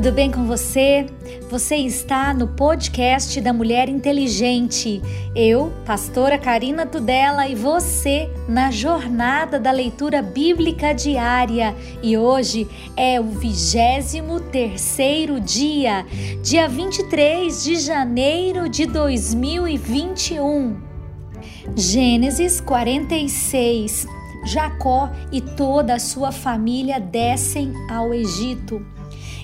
tudo bem com você? Você está no podcast da Mulher Inteligente. Eu, pastora Karina Tudela, e você na jornada da leitura bíblica diária. E hoje é o 23 terceiro dia, dia 23 de janeiro de 2021. Gênesis 46. Jacó e toda a sua família descem ao Egito.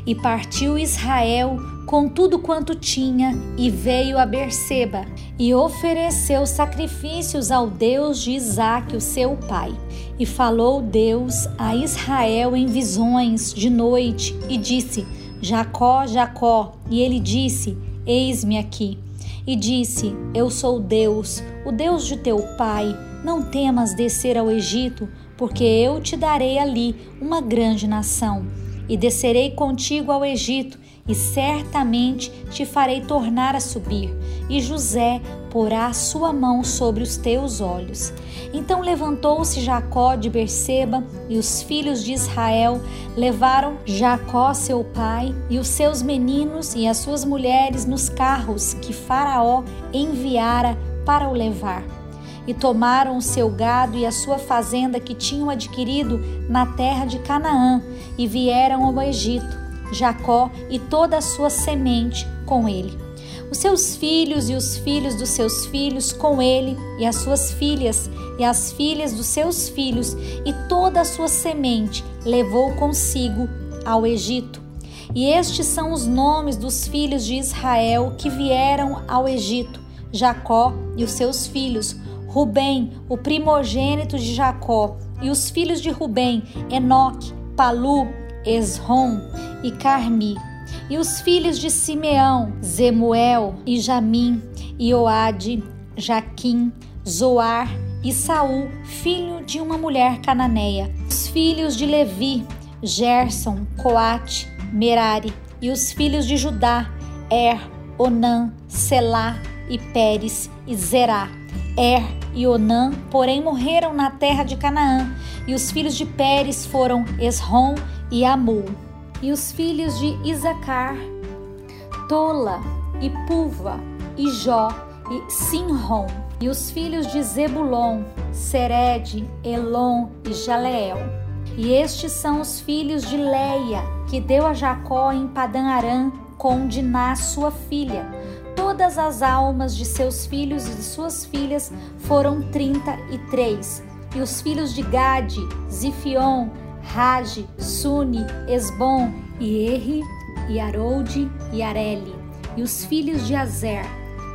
E partiu Israel com tudo quanto tinha e veio a Berseba e ofereceu sacrifícios ao Deus de Isaque, o seu pai. E falou Deus a Israel em visões de noite e disse: Jacó, Jacó. E ele disse: Eis-me aqui. E disse: Eu sou Deus, o Deus de teu pai. Não temas descer ao Egito, porque eu te darei ali uma grande nação e descerei contigo ao Egito, e certamente te farei tornar a subir, e José porá sua mão sobre os teus olhos. Então levantou-se Jacó de Berseba, e os filhos de Israel levaram Jacó, seu pai, e os seus meninos e as suas mulheres nos carros que Faraó enviara para o levar e tomaram o seu gado e a sua fazenda que tinham adquirido na terra de Canaã e vieram ao Egito, Jacó e toda a sua semente com ele. Os seus filhos e os filhos dos seus filhos com ele, e as suas filhas e as filhas dos seus filhos, e toda a sua semente levou consigo ao Egito. E estes são os nomes dos filhos de Israel que vieram ao Egito: Jacó e os seus filhos, Rubem, o primogênito de Jacó, e os filhos de Rubem, Enoque, Palu, Esrom e Carmi. E os filhos de Simeão, Zemuel e Jamim, e Oade, Jaquim, Zoar e Saul, filho de uma mulher cananeia. Os filhos de Levi, Gerson, Coate, Merari. E os filhos de Judá, Er, Onã, Selá e Pérez e Zerá. Er e Onã, porém, morreram na terra de Canaã, e os filhos de Pérez foram Esrom e Amul. E os filhos de Isacar, Tola e Puva, e Jó e Sinrom. E os filhos de Zebulon, Sered, Elon e Jaleel. E estes são os filhos de Leia, que deu a Jacó em Padan Aram com Diná, sua filha todas as almas de seus filhos e de suas filhas foram trinta e três. E os filhos de Gade, Zifion, Rage, Suni, Esbom, Ierre, e Aroude e Areli. E os filhos de Azer,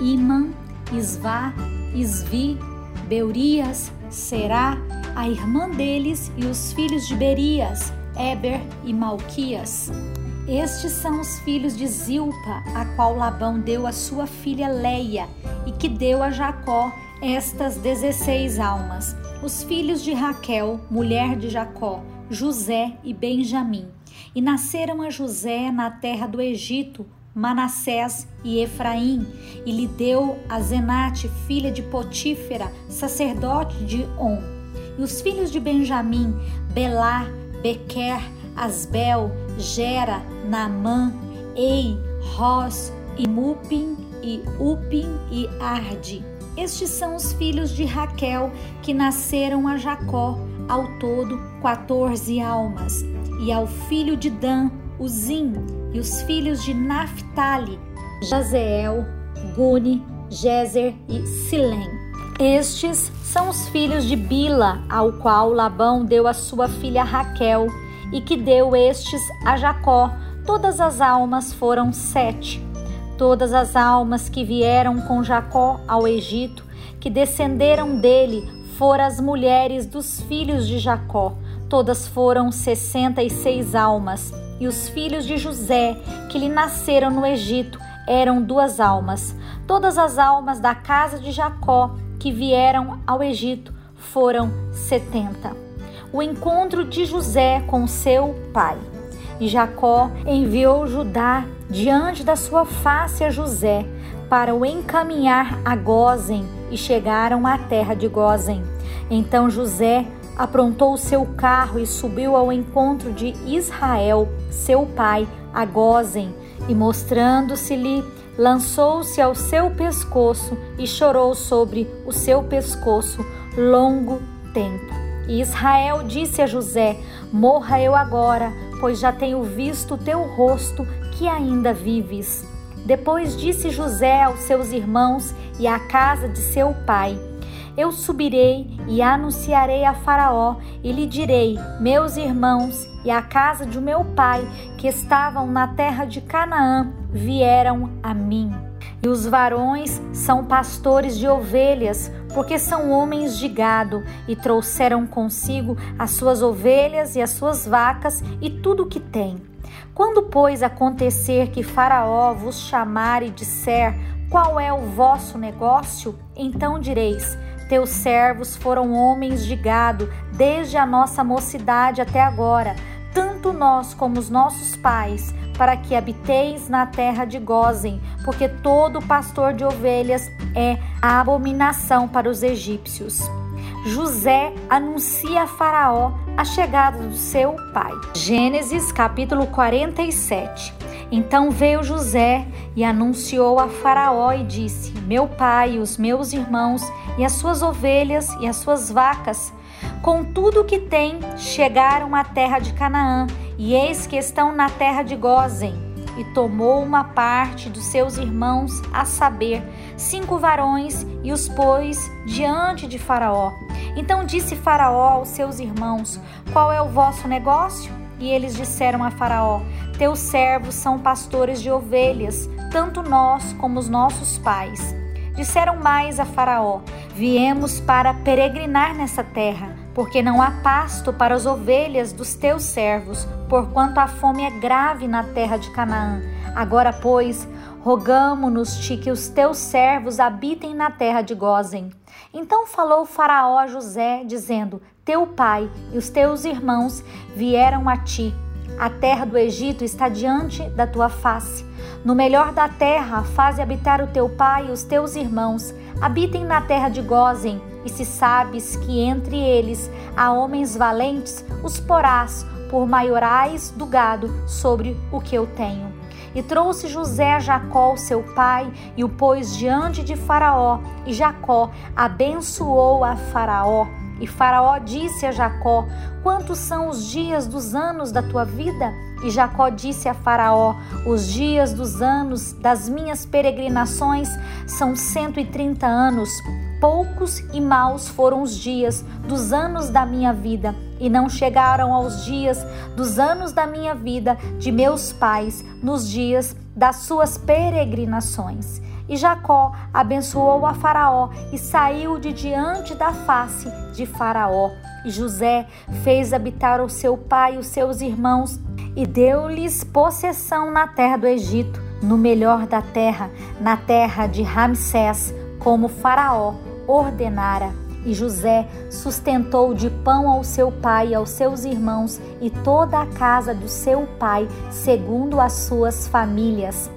Iman, Isvá, Isvi, Beurias, Será, a irmã deles, e os filhos de Berias, Eber e Malquias. Estes são os filhos de Zilpa, a qual Labão deu a sua filha Leia, e que deu a Jacó estas dezesseis almas. Os filhos de Raquel, mulher de Jacó, José e Benjamim. E nasceram a José na terra do Egito, Manassés e Efraim, e lhe deu a Zenate, filha de Potífera, sacerdote de On. E os filhos de Benjamim, Belá, Bequer, Asbel, Gera, Naamã, Ei, Ros, e Mupim, e Upim e Arde. Estes são os filhos de Raquel que nasceram a Jacó, ao todo quatorze almas, e ao filho de Dan, Uzim, e os filhos de Naphtali, Jazeel, Guni, Jezer e Silém. Estes são os filhos de Bila, ao qual Labão deu a sua filha Raquel, e que deu estes a Jacó. Todas as almas foram sete. Todas as almas que vieram com Jacó ao Egito, que descenderam dele, foram as mulheres dos filhos de Jacó. Todas foram sessenta e seis almas. E os filhos de José, que lhe nasceram no Egito, eram duas almas. Todas as almas da casa de Jacó que vieram ao Egito foram setenta o encontro de José com seu pai. E Jacó enviou Judá diante da sua face a José para o encaminhar a Gozen e chegaram à terra de Gozen. Então José aprontou o seu carro e subiu ao encontro de Israel, seu pai, a Gozem, e mostrando-se-lhe, lançou-se ao seu pescoço e chorou sobre o seu pescoço longo tempo. E Israel disse a José: Morra eu agora, pois já tenho visto o teu rosto, que ainda vives. Depois disse José aos seus irmãos e à casa de seu pai: Eu subirei e anunciarei a Faraó e lhe direi: Meus irmãos e a casa de meu pai, que estavam na terra de Canaã, vieram a mim. E os varões são pastores de ovelhas, porque são homens de gado, e trouxeram consigo as suas ovelhas e as suas vacas e tudo o que têm. Quando, pois, acontecer que Faraó vos chamar e disser qual é o vosso negócio, então direis: Teus servos foram homens de gado desde a nossa mocidade até agora, tanto nós como os nossos pais, para que habiteis na terra de Gozem, porque todo pastor de ovelhas é a abominação para os egípcios. José anuncia a Faraó a chegada do seu pai. Gênesis capítulo 47. Então veio José e anunciou a Faraó e disse: Meu pai, os meus irmãos e as suas ovelhas e as suas vacas, com tudo o que tem, chegaram à terra de Canaã, e eis que estão na terra de Gozem e tomou uma parte dos seus irmãos, a saber, cinco varões, e os pôs diante de Faraó. Então disse Faraó aos seus irmãos: Qual é o vosso negócio? E eles disseram a Faraó: Teus servos são pastores de ovelhas, tanto nós como os nossos pais. Disseram mais a Faraó: Viemos para peregrinar nessa terra, porque não há pasto para as ovelhas dos teus servos, porquanto a fome é grave na terra de Canaã. Agora, pois, rogamo-nos-te que os teus servos habitem na terra de Gozem. Então falou Faraó a José, dizendo: Teu pai e os teus irmãos vieram a ti. A terra do Egito está diante da tua face. No melhor da terra, faze habitar o teu pai e os teus irmãos. Habitem na terra de Gozem, e se sabes que entre eles há homens valentes, os porás por maiorais do gado sobre o que eu tenho. E trouxe José a Jacó, seu pai, e o pôs diante de Faraó, e Jacó abençoou a Faraó. E Faraó disse a Jacó: Quantos são os dias dos anos da tua vida? E Jacó disse a Faraó: Os dias dos anos das minhas peregrinações são cento e trinta anos. Poucos e maus foram os dias dos anos da minha vida, e não chegaram aos dias dos anos da minha vida de meus pais, nos dias das suas peregrinações. E Jacó abençoou a Faraó e saiu de diante da face de Faraó. E José fez habitar o seu pai e os seus irmãos e deu-lhes possessão na terra do Egito, no melhor da terra, na terra de Ramsés, como Faraó ordenara. E José sustentou de pão ao seu pai e aos seus irmãos e toda a casa do seu pai, segundo as suas famílias.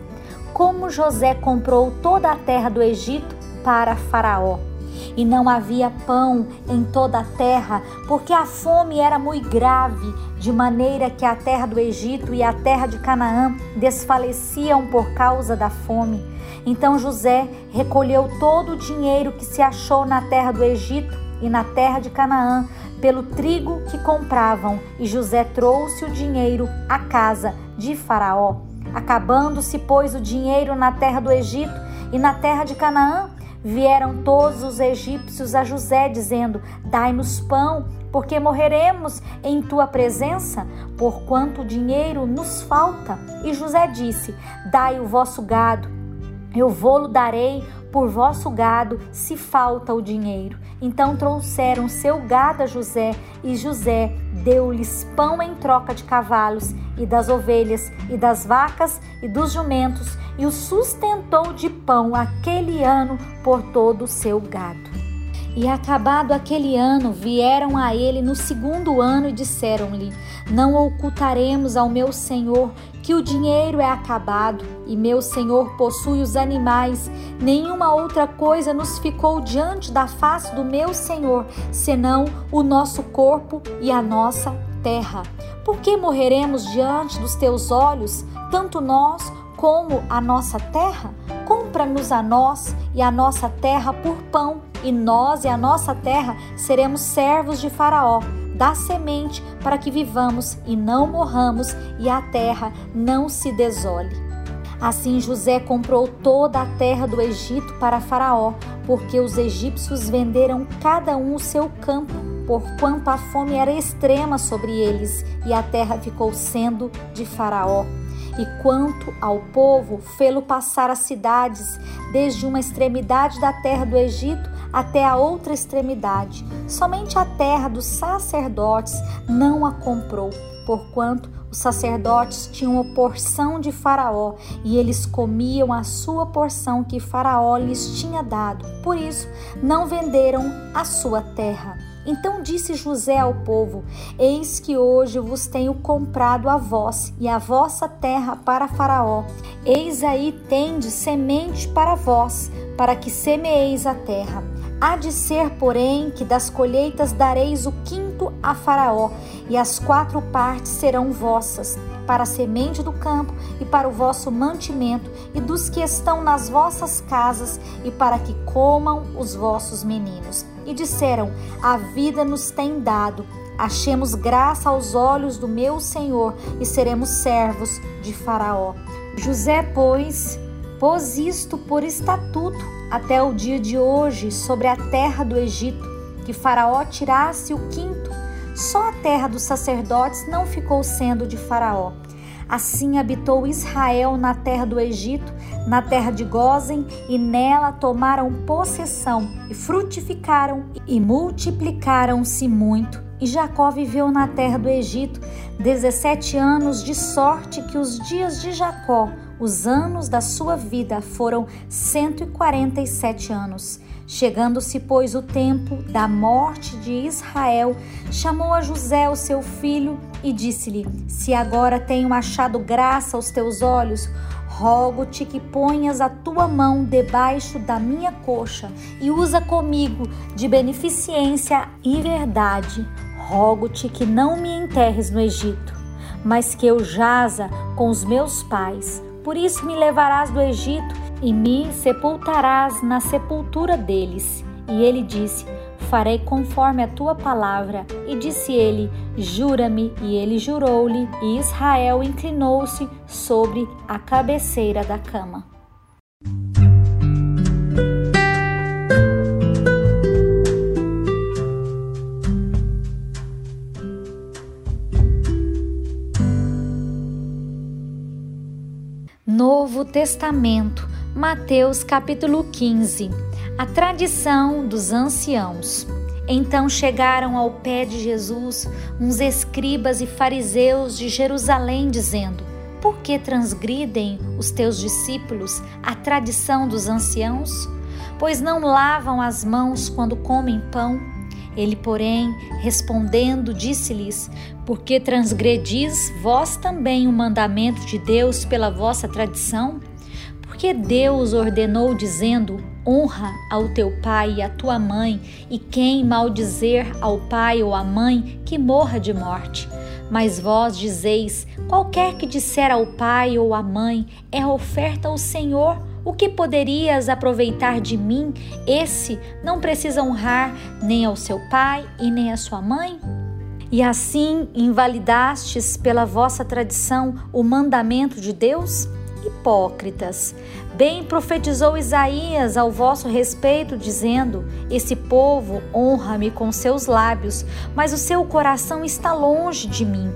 Como José comprou toda a terra do Egito para Faraó. E não havia pão em toda a terra, porque a fome era muito grave, de maneira que a terra do Egito e a terra de Canaã desfaleciam por causa da fome. Então José recolheu todo o dinheiro que se achou na terra do Egito e na terra de Canaã pelo trigo que compravam, e José trouxe o dinheiro à casa de Faraó. Acabando-se, pois, o dinheiro na terra do Egito e na terra de Canaã, vieram todos os egípcios a José, dizendo: Dai-nos pão, porque morreremos em tua presença, porquanto o dinheiro nos falta. E José disse: Dai o vosso gado eu vou-lo darei por vosso gado, se falta o dinheiro. Então trouxeram seu gado a José, e José deu-lhes pão em troca de cavalos, e das ovelhas, e das vacas, e dos jumentos, e o sustentou de pão aquele ano por todo o seu gado. E acabado aquele ano, vieram a ele no segundo ano e disseram-lhe: Não ocultaremos ao meu senhor que o dinheiro é acabado e meu senhor possui os animais. Nenhuma outra coisa nos ficou diante da face do meu senhor, senão o nosso corpo e a nossa terra. Por que morreremos diante dos teus olhos, tanto nós como a nossa terra? Compra-nos a nós e a nossa terra por pão, e nós e a nossa terra seremos servos de Faraó. Dá semente para que vivamos e não morramos, e a terra não se desole. Assim José comprou toda a terra do Egito para Faraó, porque os egípcios venderam cada um o seu campo, porquanto a fome era extrema sobre eles, e a terra ficou sendo de Faraó. E quanto ao povo, fê-lo passar as cidades, desde uma extremidade da terra do Egito até a outra extremidade. Somente a terra dos sacerdotes não a comprou, porquanto os sacerdotes tinham a porção de Faraó e eles comiam a sua porção que Faraó lhes tinha dado. Por isso, não venderam a sua terra. Então disse José ao povo: Eis que hoje vos tenho comprado a vós e a vossa terra para Faraó. Eis aí tende semente para vós, para que semeeis a terra. Há de ser, porém, que das colheitas dareis o quinto a Faraó, e as quatro partes serão vossas, para a semente do campo e para o vosso mantimento, e dos que estão nas vossas casas, e para que comam os vossos meninos. E disseram: A vida nos tem dado. Achemos graça aos olhos do meu Senhor e seremos servos de Faraó. José, pois, pôs isto por estatuto até o dia de hoje sobre a terra do Egito, que Faraó tirasse o quinto. Só a terra dos sacerdotes não ficou sendo de Faraó. Assim habitou Israel na terra do Egito, na terra de Gozen, e nela tomaram possessão, e frutificaram e multiplicaram-se muito. E Jacó viveu na terra do Egito dezessete anos, de sorte que os dias de Jacó, os anos da sua vida, foram cento e quarenta e sete anos. Chegando-se, pois, o tempo da morte de Israel, chamou a José, o seu filho, e disse-lhe: Se agora tenho achado graça aos teus olhos, rogo-te que ponhas a tua mão debaixo da minha coxa e usa comigo de beneficência e verdade Rogo-te que não me enterres no Egito, mas que eu jaza com os meus pais. Por isso me levarás do Egito e me sepultarás na sepultura deles. E ele disse: Farei conforme a tua palavra. E disse ele: Jura-me. E ele jurou-lhe, e Israel inclinou-se sobre a cabeceira da cama. Novo Testamento, Mateus capítulo 15. A tradição dos anciãos. Então chegaram ao pé de Jesus uns escribas e fariseus de Jerusalém, dizendo: Por que transgridem os teus discípulos a tradição dos anciãos? Pois não lavam as mãos quando comem pão ele, porém, respondendo, disse-lhes: Porque transgredis vós também o mandamento de Deus pela vossa tradição? Porque Deus ordenou, dizendo: Honra ao teu pai e à tua mãe, e quem maldizer ao pai ou à mãe, que morra de morte. Mas vós dizeis: qualquer que disser ao pai ou à mãe, é oferta ao Senhor o que poderias aproveitar de mim? Esse não precisa honrar nem ao seu pai e nem à sua mãe? E assim invalidastes pela vossa tradição o mandamento de Deus? Hipócritas, bem profetizou Isaías ao vosso respeito, dizendo: Esse povo honra-me com seus lábios, mas o seu coração está longe de mim.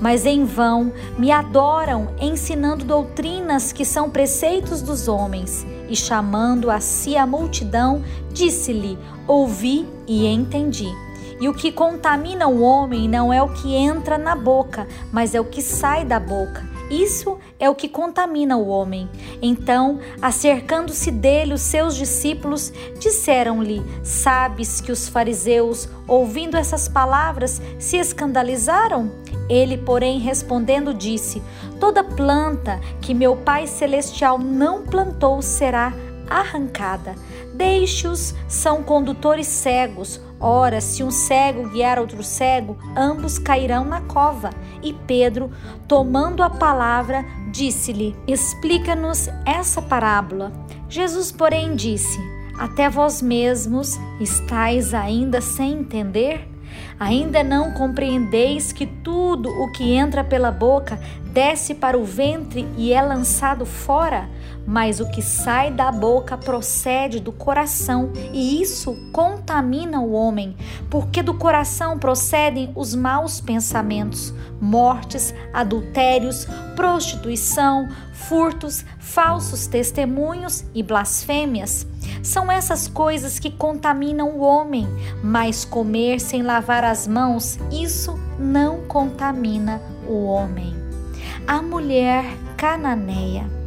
Mas em vão me adoram, ensinando doutrinas que são preceitos dos homens. E chamando a si a multidão, disse-lhe: Ouvi e entendi. E o que contamina o homem não é o que entra na boca, mas é o que sai da boca. Isso é o que contamina o homem. Então, acercando-se dele, os seus discípulos disseram-lhe: Sabes que os fariseus, ouvindo essas palavras, se escandalizaram? Ele, porém, respondendo, disse: Toda planta que meu Pai Celestial não plantou será arrancada. Deixe-os, são condutores cegos Ora, se um cego guiar outro cego, ambos cairão na cova. E Pedro, tomando a palavra, disse-lhe: Explica-nos essa parábola. Jesus, porém, disse: Até vós mesmos estáis ainda sem entender? Ainda não compreendeis que tudo o que entra pela boca desce para o ventre e é lançado fora? Mas o que sai da boca procede do coração, e isso contamina o homem, porque do coração procedem os maus pensamentos, mortes, adultérios, prostituição, furtos, falsos testemunhos e blasfêmias. São essas coisas que contaminam o homem, mas comer sem lavar as mãos, isso não contamina o homem. A mulher cananeia.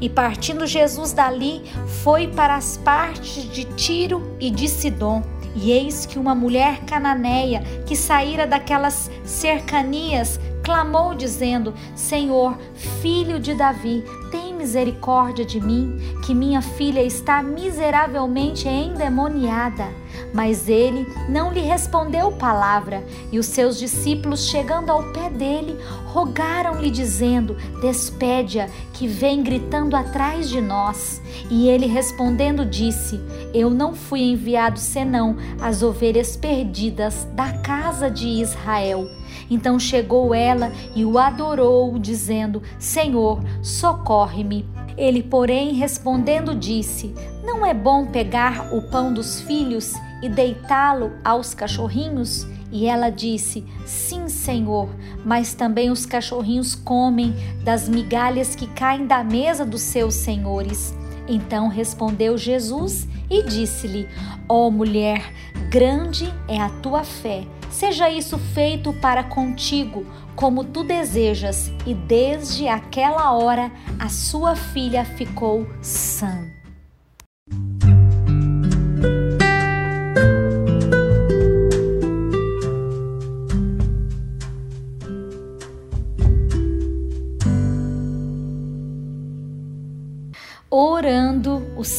E partindo Jesus dali, foi para as partes de Tiro e de Sidom. E eis que uma mulher cananeia que saíra daquelas cercanias clamou, dizendo: Senhor, filho de Davi, tem misericórdia de mim, que minha filha está miseravelmente endemoniada. Mas ele não lhe respondeu palavra, e os seus discípulos, chegando ao pé dele, rogaram-lhe, dizendo: Despede-a, que vem gritando atrás de nós. E ele respondendo, disse: Eu não fui enviado senão as ovelhas perdidas da casa de Israel. Então chegou ela e o adorou, dizendo: Senhor, socorre-me. Ele, porém, respondendo, disse: Não é bom pegar o pão dos filhos e deitá-lo aos cachorrinhos? E ela disse: Sim, Senhor, mas também os cachorrinhos comem das migalhas que caem da mesa dos seus senhores. Então respondeu Jesus e disse-lhe: Ó oh, mulher, grande é a tua fé Seja isso feito para contigo, como tu desejas. E desde aquela hora a sua filha ficou sã.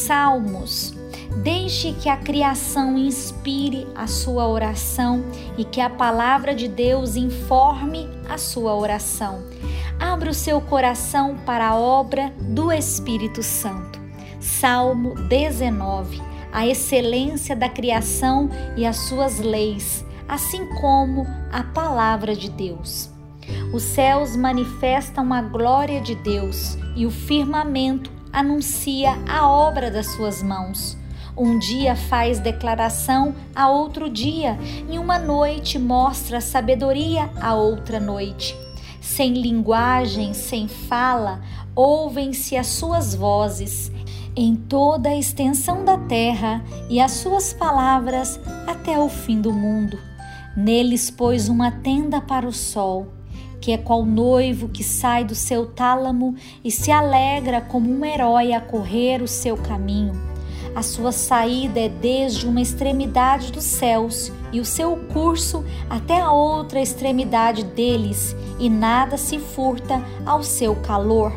Salmos. Deixe que a criação inspire a sua oração e que a palavra de Deus informe a sua oração. Abra o seu coração para a obra do Espírito Santo. Salmo 19. A excelência da criação e as suas leis, assim como a palavra de Deus. Os céus manifestam a glória de Deus e o firmamento anuncia a obra das suas mãos. Um dia faz declaração a outro dia, e uma noite mostra sabedoria a outra noite. Sem linguagem, sem fala, ouvem-se as suas vozes em toda a extensão da terra e as suas palavras até o fim do mundo. Neles pôs uma tenda para o sol, que é qual noivo que sai do seu tálamo e se alegra como um herói a correr o seu caminho. A sua saída é desde uma extremidade dos céus e o seu curso até a outra extremidade deles, e nada se furta ao seu calor.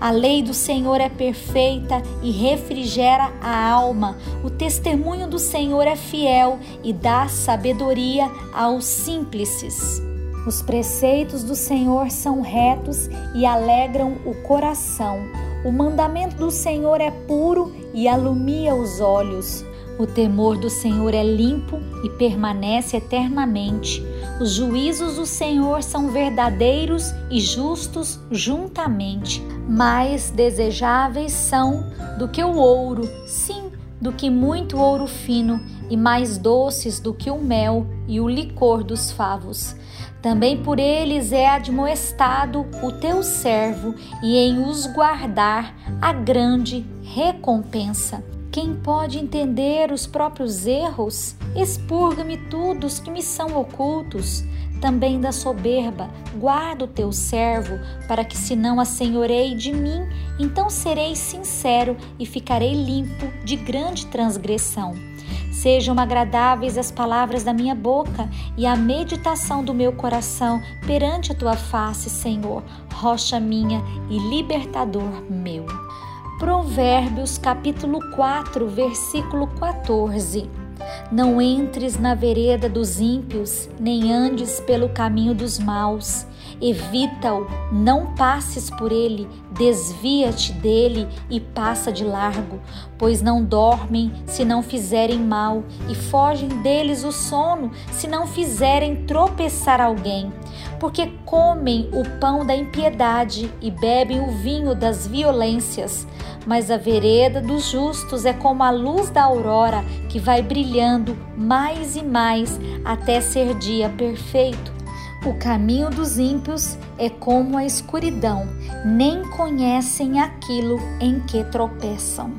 A lei do Senhor é perfeita e refrigera a alma. O testemunho do Senhor é fiel e dá sabedoria aos simples. Os preceitos do Senhor são retos e alegram o coração. O mandamento do Senhor é puro e alumia os olhos. O temor do Senhor é limpo e permanece eternamente. Os juízos do Senhor são verdadeiros e justos juntamente. Mais desejáveis são do que o ouro, sim, do que muito ouro fino, e mais doces do que o mel e o licor dos favos. Também por eles é admoestado o teu servo, e em os guardar a grande recompensa. Quem pode entender os próprios erros? Expurga-me tudo os que me são ocultos. Também da soberba, guarda o teu servo, para que se não assenhorei de mim, então serei sincero e ficarei limpo de grande transgressão. Sejam agradáveis as palavras da minha boca e a meditação do meu coração perante a tua face, Senhor, rocha minha e libertador meu. Provérbios capítulo 4, versículo 14. Não entres na vereda dos ímpios, nem andes pelo caminho dos maus. Evita-o, não passes por ele, desvia-te dele e passa de largo, pois não dormem se não fizerem mal, e fogem deles o sono se não fizerem tropeçar alguém. Porque comem o pão da impiedade e bebem o vinho das violências. Mas a vereda dos justos é como a luz da aurora que vai brilhando mais e mais até ser dia perfeito. O caminho dos ímpios é como a escuridão, nem conhecem aquilo em que tropeçam.